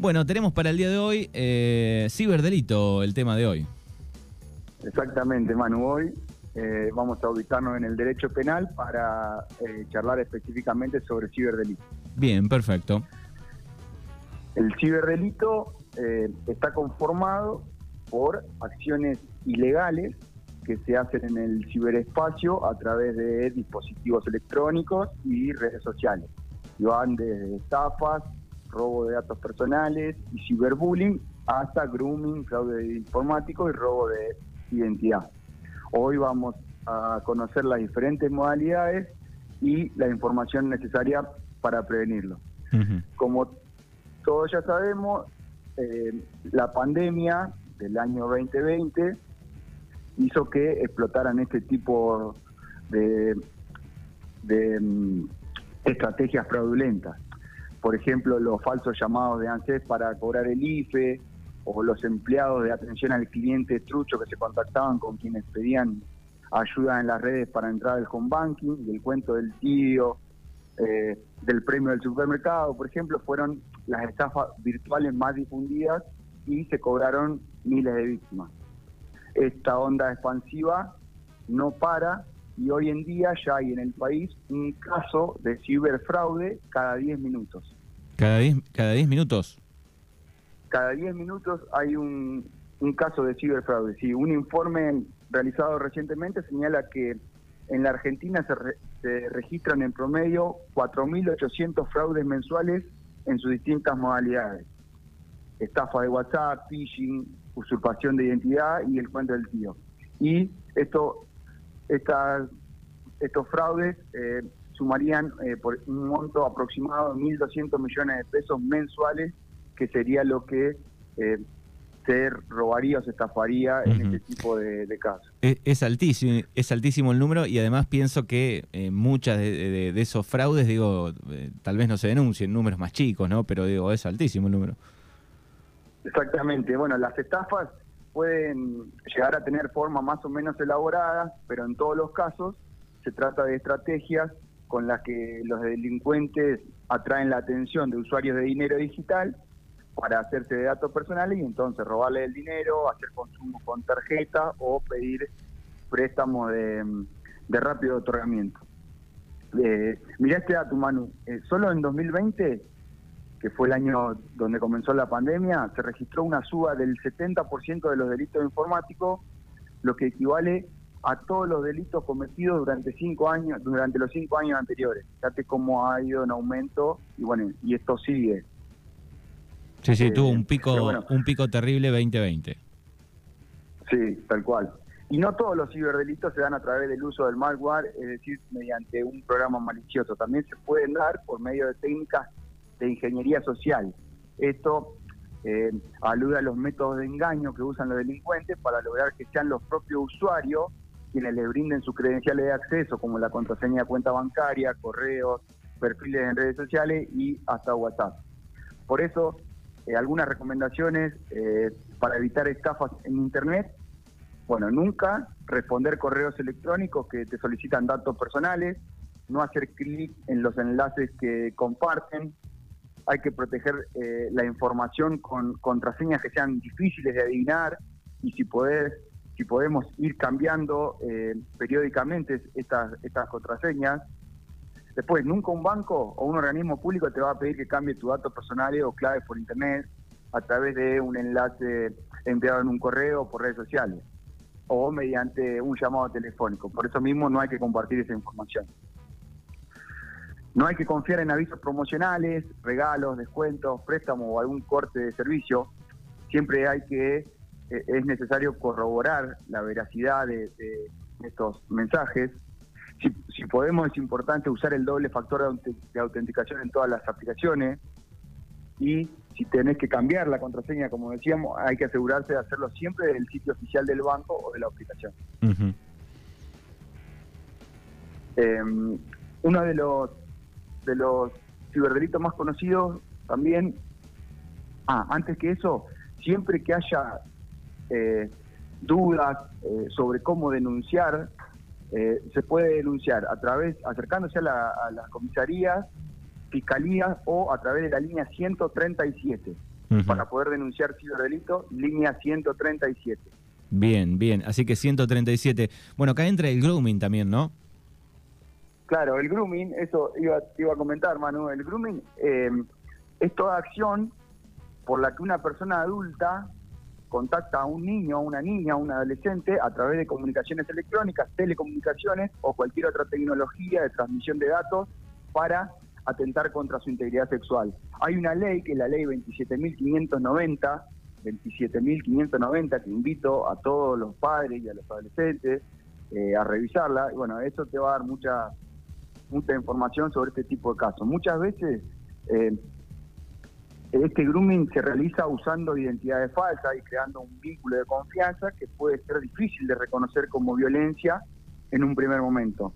Bueno, tenemos para el día de hoy eh, ciberdelito, el tema de hoy. Exactamente, Manu. Hoy eh, vamos a ubicarnos en el derecho penal para eh, charlar específicamente sobre ciberdelito. Bien, perfecto. El ciberdelito eh, está conformado por acciones ilegales que se hacen en el ciberespacio a través de dispositivos electrónicos y redes sociales. Y van desde estafas, robo de datos personales y ciberbullying hasta grooming, fraude informático y robo de identidad. Hoy vamos a conocer las diferentes modalidades y la información necesaria para prevenirlo. Como todos ya sabemos, eh, la pandemia del año 2020 hizo que explotaran este tipo de, de mm, estrategias fraudulentas. Por ejemplo, los falsos llamados de ANSES para cobrar el IFE o los empleados de atención al cliente trucho que se contactaban con quienes pedían ayuda en las redes para entrar al home banking, y el cuento del tío, eh, del premio del supermercado, por ejemplo, fueron las estafas virtuales más difundidas y se cobraron miles de víctimas. Esta onda expansiva no para y hoy en día ya hay en el país un caso de ciberfraude cada 10 minutos. ¿Cada 10 cada diez minutos? Cada 10 minutos hay un, un caso de ciberfraude. Sí, un informe realizado recientemente señala que en la Argentina se, se registran en promedio 4.800 fraudes mensuales en sus distintas modalidades. Estafa de WhatsApp, phishing, usurpación de identidad y el cuento del tío. Y esto, estas, estos fraudes eh, sumarían eh, por un monto aproximado de 1.200 millones de pesos mensuales, que sería lo que eh, se robaría o se estafaría en este tipo de, casos. Es, altísimo, es altísimo el número y además pienso que eh, muchas de, esos fraudes, digo, eh, tal vez no se denuncien números más chicos, ¿no? Pero digo, es altísimo el número. Exactamente. Bueno, las estafas pueden llegar a tener forma más o menos elaborada, pero en todos los casos se trata de estrategias con las que los delincuentes atraen la atención de usuarios de dinero digital para hacerse de datos personales y entonces robarle el dinero, hacer consumo con tarjeta o pedir préstamo de, rápido otorgamiento. Eh, mirá este dato, Manu. Eh, solo en 2020, que fue el año donde comenzó la pandemia, se registró una suba del 70% de los delitos informáticos, lo que equivale a todos los delitos cometidos durante cinco años, durante los cinco años anteriores. Fíjate cómo ha ido en aumento y bueno, y esto sigue. Sí, sí, tuvo un eh, pico, un pico terrible 2020. Sí, tal cual. Y no todos los ciberdelitos se dan a través del uso del malware, es decir, mediante un programa malicioso. También se pueden dar por medio de técnicas de ingeniería social. Esto eh, alude a los métodos de engaño que usan los delincuentes para lograr que sean los propios usuarios quienes les brinden sus credenciales de acceso, como la contraseña de cuenta bancaria, correos, perfiles en redes sociales y hasta WhatsApp. Por eso eh, algunas recomendaciones eh, para evitar estafas en Internet. Bueno, nunca responder correos electrónicos que te solicitan datos personales, no hacer clic en los enlaces que comparten, hay que proteger eh, la información con contraseñas que sean difíciles de adivinar y si podés, si podemos ir cambiando periódicamente estas, estas contraseñas, Después, nunca un banco o un organismo público te va a pedir que cambie tus datos personales o claves por internet a través de un enlace enviado en un correo o por redes sociales o mediante un llamado telefónico. Por eso mismo no hay que compartir esa información. No hay que confiar en avisos promocionales, regalos, descuentos, préstamos o algún corte de servicio. Siempre hay que, eh, es necesario corroborar la veracidad de estos mensajes si, podemos, es importante usar el doble factor de, autenticación en todas las aplicaciones. Y si tenés que cambiar la contraseña, como decíamos, hay que asegurarse de hacerlo siempre del sitio oficial del banco o de la aplicación. Em, uno de los de los ciberdelitos más conocidos también, ah, antes que eso, siempre que haya eh, dudas eh, sobre cómo denunciar eh, se puede denunciar a través, acercándose a, las comisarías, fiscalías o a través de la línea 137. para poder denunciar ciberdelito, línea 137. Bien, bien, así que 137. Bueno, acá entra el grooming también, ¿no? Claro, el grooming, eso iba, iba a comentar, Manu, el grooming eh, es toda acción por la que una persona adulta contacta a un niño, a una niña, a un adolescente a través de comunicaciones electrónicas, telecomunicaciones o cualquier otra tecnología de transmisión de datos para atentar contra su integridad sexual. Hay una ley, que es la ley 27.590, 27.590, que invito a todos los padres y a los adolescentes eh, a revisarla. Y bueno, eso te va a dar mucha, mucha información sobre este tipo de casos. Muchas veces eh, este grooming se realiza usando identidades falsas y creando un vínculo de confianza que puede ser difícil de reconocer como violencia en un primer momento.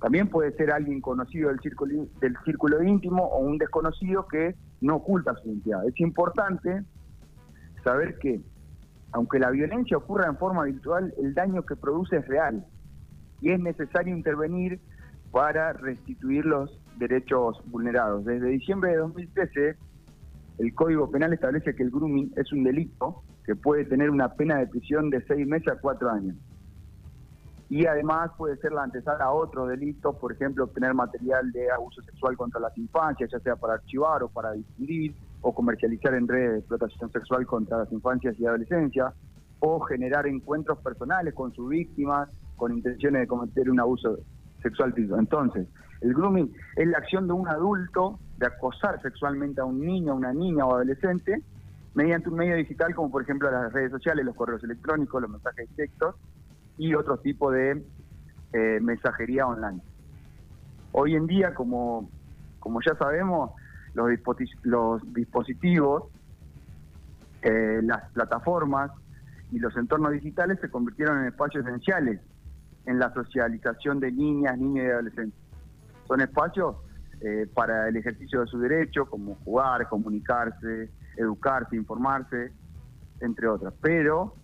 También puede ser alguien conocido del círculo, del círculo íntimo o un desconocido que no oculta su identidad. Es importante saber que, aunque la violencia ocurra en forma virtual, el daño que produce es real y es necesario intervenir para restituir los derechos vulnerados. Desde diciembre de 2013, el Código Penal establece que el grooming es un delito que puede tener una pena de prisión de seis meses a cuatro años y además puede ser la antesala a otros delitos, por ejemplo, obtener material de abuso sexual contra las infancias, ya sea para archivar o para difundir, o comercializar en redes de explotación sexual contra las infancias y adolescencia, o generar encuentros personales con su víctima con intenciones de cometer un abuso sexual. Entonces, el grooming es la acción de un adulto acosar sexualmente a un niño, a una niña o adolescente mediante un medio digital como por ejemplo las redes sociales, los correos electrónicos, los mensajes de textos y otro tipo de eh, mensajería online. Hoy en día, como, como ya sabemos, los, los dispositivos, eh, las plataformas y los entornos digitales se convirtieron en espacios esenciales en la socialización de niñas, niños y adolescentes. Son espacios eh, para el ejercicio de su derecho, como jugar, comunicarse, educarse, informarse, entre otras. Pero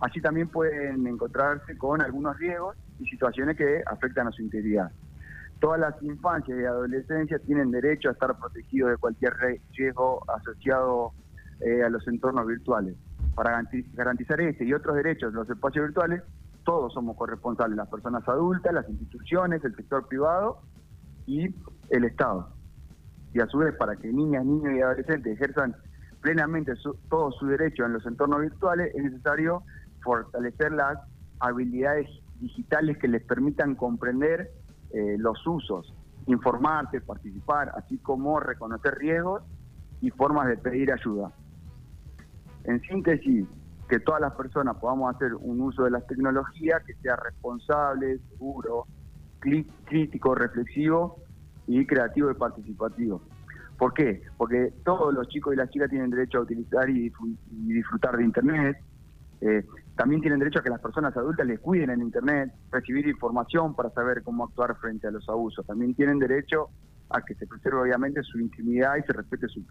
Así también pueden encontrarse con algunos riesgos y situaciones que afectan a su integridad. Todas las infancias y adolescencias tienen derecho a estar protegidos de cualquier riesgo asociado eh, a los entornos virtuales. Para garantizar este y otros derechos de los espacios virtuales, todos somos corresponsables, las personas adultas, las instituciones, el sector privado y el Estado. Y a su vez, para que niñas, niños y adolescentes ejerzan plenamente todo su derecho en los entornos virtuales, es necesario fortalecer las habilidades digitales que les permitan comprender eh, los usos, informarse, participar, así como reconocer riesgos y formas de pedir ayuda. En síntesis, que todas las personas podamos hacer un uso de las tecnologías que sea responsable, seguro, crítico, reflexivo y creativo y participativo. ¿Por qué? Porque todos los chicos y las chicas tienen derecho a utilizar y disfrutar de Internet, eh, también tienen derecho a que las personas adultas les cuiden en Internet, recibir información para saber cómo actuar frente a los abusos. También tienen derecho a que se preserve obviamente su intimidad y se respete su,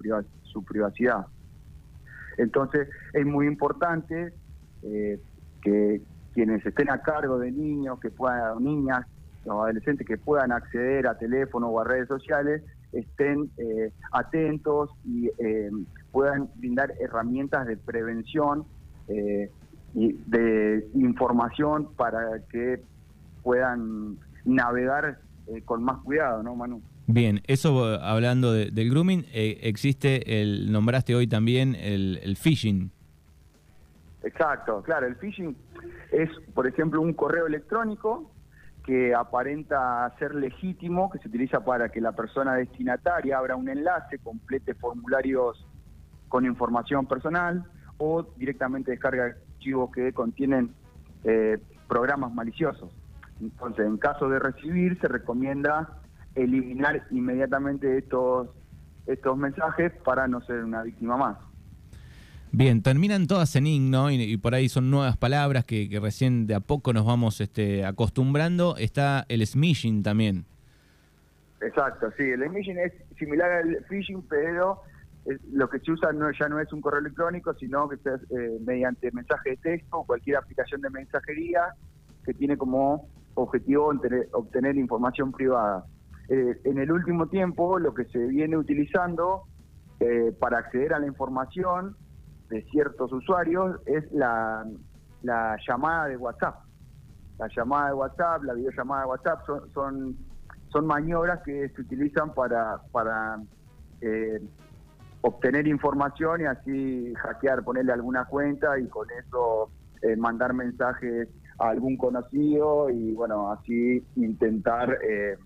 su privacidad. Entonces es muy importante eh, que quienes estén a cargo de niños, que puedan, niñas o adolescentes que puedan acceder a teléfono o a redes sociales, estén eh, atentos y puedan brindar herramientas de prevención eh, de información para que puedan navegar eh, con más cuidado, ¿no, Manu? Bien, eso eh, hablando del grooming, eh, existe, el nombraste hoy también el, phishing. Exacto, claro, el phishing es, por ejemplo, un correo electrónico que aparenta ser legítimo, que se utiliza para que la persona destinataria abra un enlace, complete formularios con información personal, o directamente descarga archivos que contienen eh, programas maliciosos. Entonces, en caso de recibir, se recomienda eliminar inmediatamente estos, estos mensajes para no ser una víctima más. Bien, terminan todas en ing, ¿no? Y, por ahí son nuevas palabras que, recién de a poco nos vamos este, acostumbrando. Está el smishing también. Exacto, sí, el smishing es similar al phishing, pero lo que se usa no, ya no es un correo electrónico, sino que es eh, mediante mensaje de texto, cualquier aplicación de mensajería que tiene como objetivo obtener, información privada. Eh, en el último tiempo lo que se viene utilizando eh, para acceder a la información de ciertos usuarios es la, la llamada de WhatsApp. La llamada de WhatsApp, la videollamada de WhatsApp son, son, son maniobras que se utilizan para, para eh, obtener información y así hackear, ponerle alguna cuenta y con eso eh, mandar mensajes a algún conocido y bueno, así intentar eh,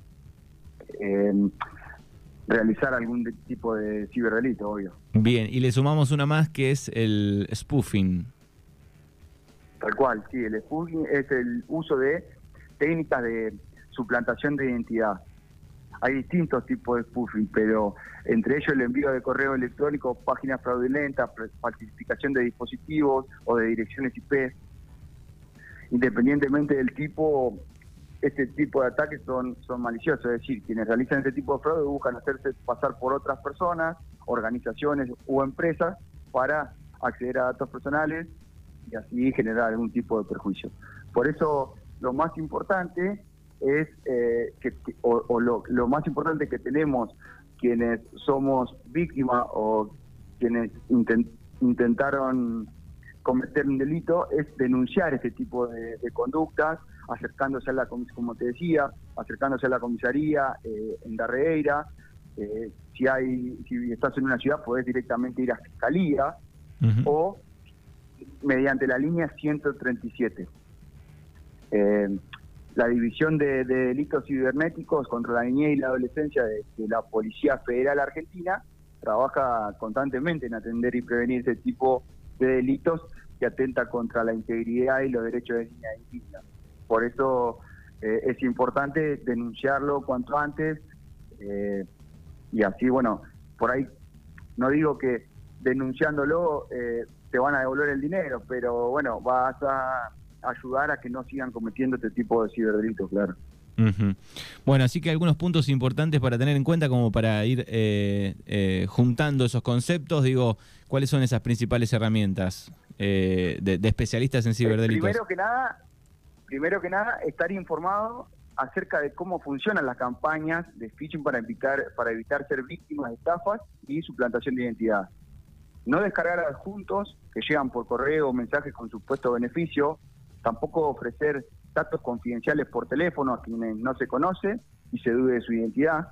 realizar algún tipo de ciberdelito, obvio. Bien, y le sumamos una más que es el spoofing. Tal cual, sí, el spoofing es el uso de técnicas de suplantación de identidad. Hay distintos tipos de spoofing, pero entre ellos el envío de correo electrónico, páginas fraudulentas, falsificación de dispositivos o de direcciones IP. Independientemente del tipo, este tipo de ataques son, son maliciosos, es decir, quienes realizan este tipo de fraude buscan hacerse pasar por otras personas, organizaciones o empresas para acceder a datos personales y así generar algún tipo de perjuicio. Por eso lo más importante es eh, que, o, lo, más importante que tenemos quienes somos víctimas o quienes intentaron cometer un delito es denunciar este tipo de, conductas, acercándose a la como te decía, acercándose a la comisaría eh, en Darreira. Eh, si hay, si estás en una ciudad, podés directamente ir a fiscalía o mediante la línea 137. Eh, la División de, Delitos Cibernéticos contra la Niñez y la Adolescencia de, la Policía Federal Argentina trabaja constantemente en atender y prevenir ese tipo de delitos que atenta contra la integridad y los derechos de niñas y niños. Por eso eh, es importante denunciarlo cuanto antes eh, y así, bueno, por ahí no digo que denunciándolo eh, te van a devolver el dinero, pero bueno, vas a ayudar a que no sigan cometiendo este tipo de ciberdelitos, claro. Bueno, así que algunos puntos importantes para tener en cuenta como para ir eh, eh, juntando esos conceptos, digo, ¿cuáles son esas principales herramientas eh, de, especialistas en ciberdelitos? primero que nada, primero que nada, estar informado acerca de cómo funcionan las campañas de phishing para evitar, para evitar ser víctimas de estafas y suplantación de identidad. No descargar adjuntos que llegan por correo o mensajes con supuesto beneficio, tampoco ofrecer datos confidenciales por teléfono a quienes no se conoce y se dude de su identidad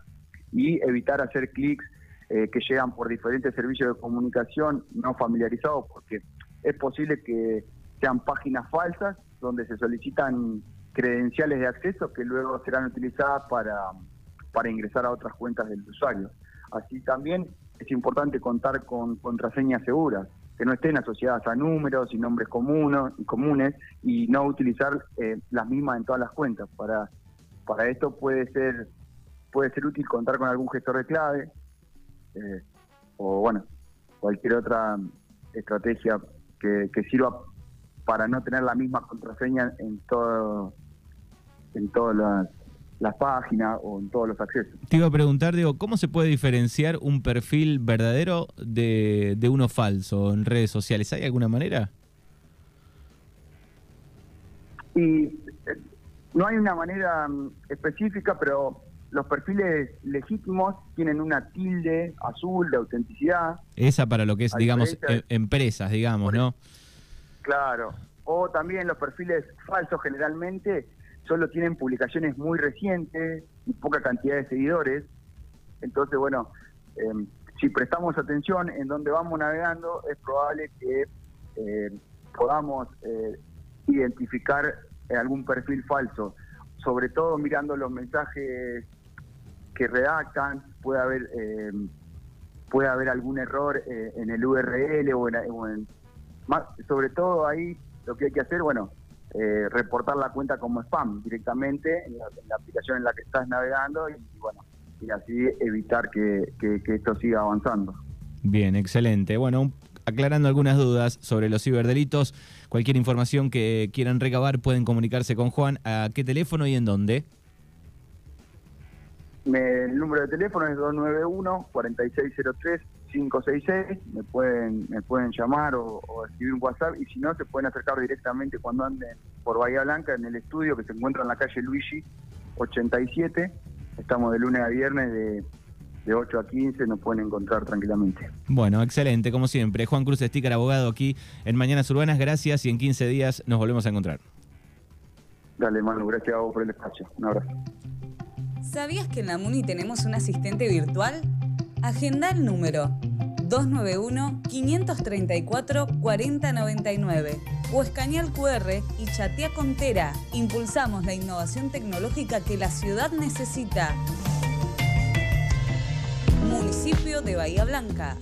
y evitar hacer clics eh, que llegan por diferentes servicios de comunicación no familiarizados porque es posible que sean páginas falsas donde se solicitan credenciales de acceso que luego serán utilizadas para, para ingresar a otras cuentas del usuario. Así también es importante contar con contraseñas seguras que no estén asociadas a números y nombres comunes, comunes y no utilizar eh, las mismas en todas las cuentas. Para, para esto puede ser, puede ser útil contar con algún gestor de clave eh, o bueno, cualquier otra estrategia que sirva para no tener la misma contraseña en todo en todas las las páginas o en todos los accesos. Te iba a preguntar, digo, ¿cómo se puede diferenciar un perfil verdadero de, uno falso en redes sociales? ¿Hay alguna manera? Y eh, no hay una manera mm, específica, pero los perfiles legítimos tienen una tilde azul de autenticidad. Esa para lo que es, digamos, em, empresas, digamos, ¿no? Claro. O también los perfiles falsos generalmente solo tienen publicaciones muy recientes y poca cantidad de seguidores. Entonces, bueno, em, si prestamos atención en donde vamos navegando, es probable que eh, podamos eh, identificar algún perfil falso. Sobre todo mirando los mensajes que redactan, puede haber em, puede haber algún error eh, en el URL o en, más, sobre todo ahí lo que hay que hacer, bueno, eh, reportar la cuenta como spam directamente en la, aplicación en la que estás navegando y, bueno, y así evitar que, esto siga avanzando. Bien, excelente. Bueno, aclarando algunas dudas sobre los ciberdelitos, cualquier información que quieran recabar pueden comunicarse con Juan. ¿A qué teléfono y en dónde? el número de teléfono es 291-4603 566, me pueden me pueden llamar o, escribir un WhatsApp y si no se pueden acercar directamente cuando anden por Bahía Blanca en el estudio que se encuentra en la calle Luigi 87. Estamos de lunes a viernes de, de 8 a 15 nos pueden encontrar tranquilamente. Bueno, excelente, como siempre. Juan Cruz Sticker, abogado aquí en Mañanas Urbanas. Gracias y en 15 días nos volvemos a encontrar. Dale, Manu, gracias a vos por el espacio. Un abrazo. ¿Sabías que en la MUNI tenemos un asistente virtual? Agenda el número 291-534-4099 o escanea el QR y chatea con Tera. Impulsamos la innovación tecnológica que la ciudad necesita. Municipio de Bahía Blanca.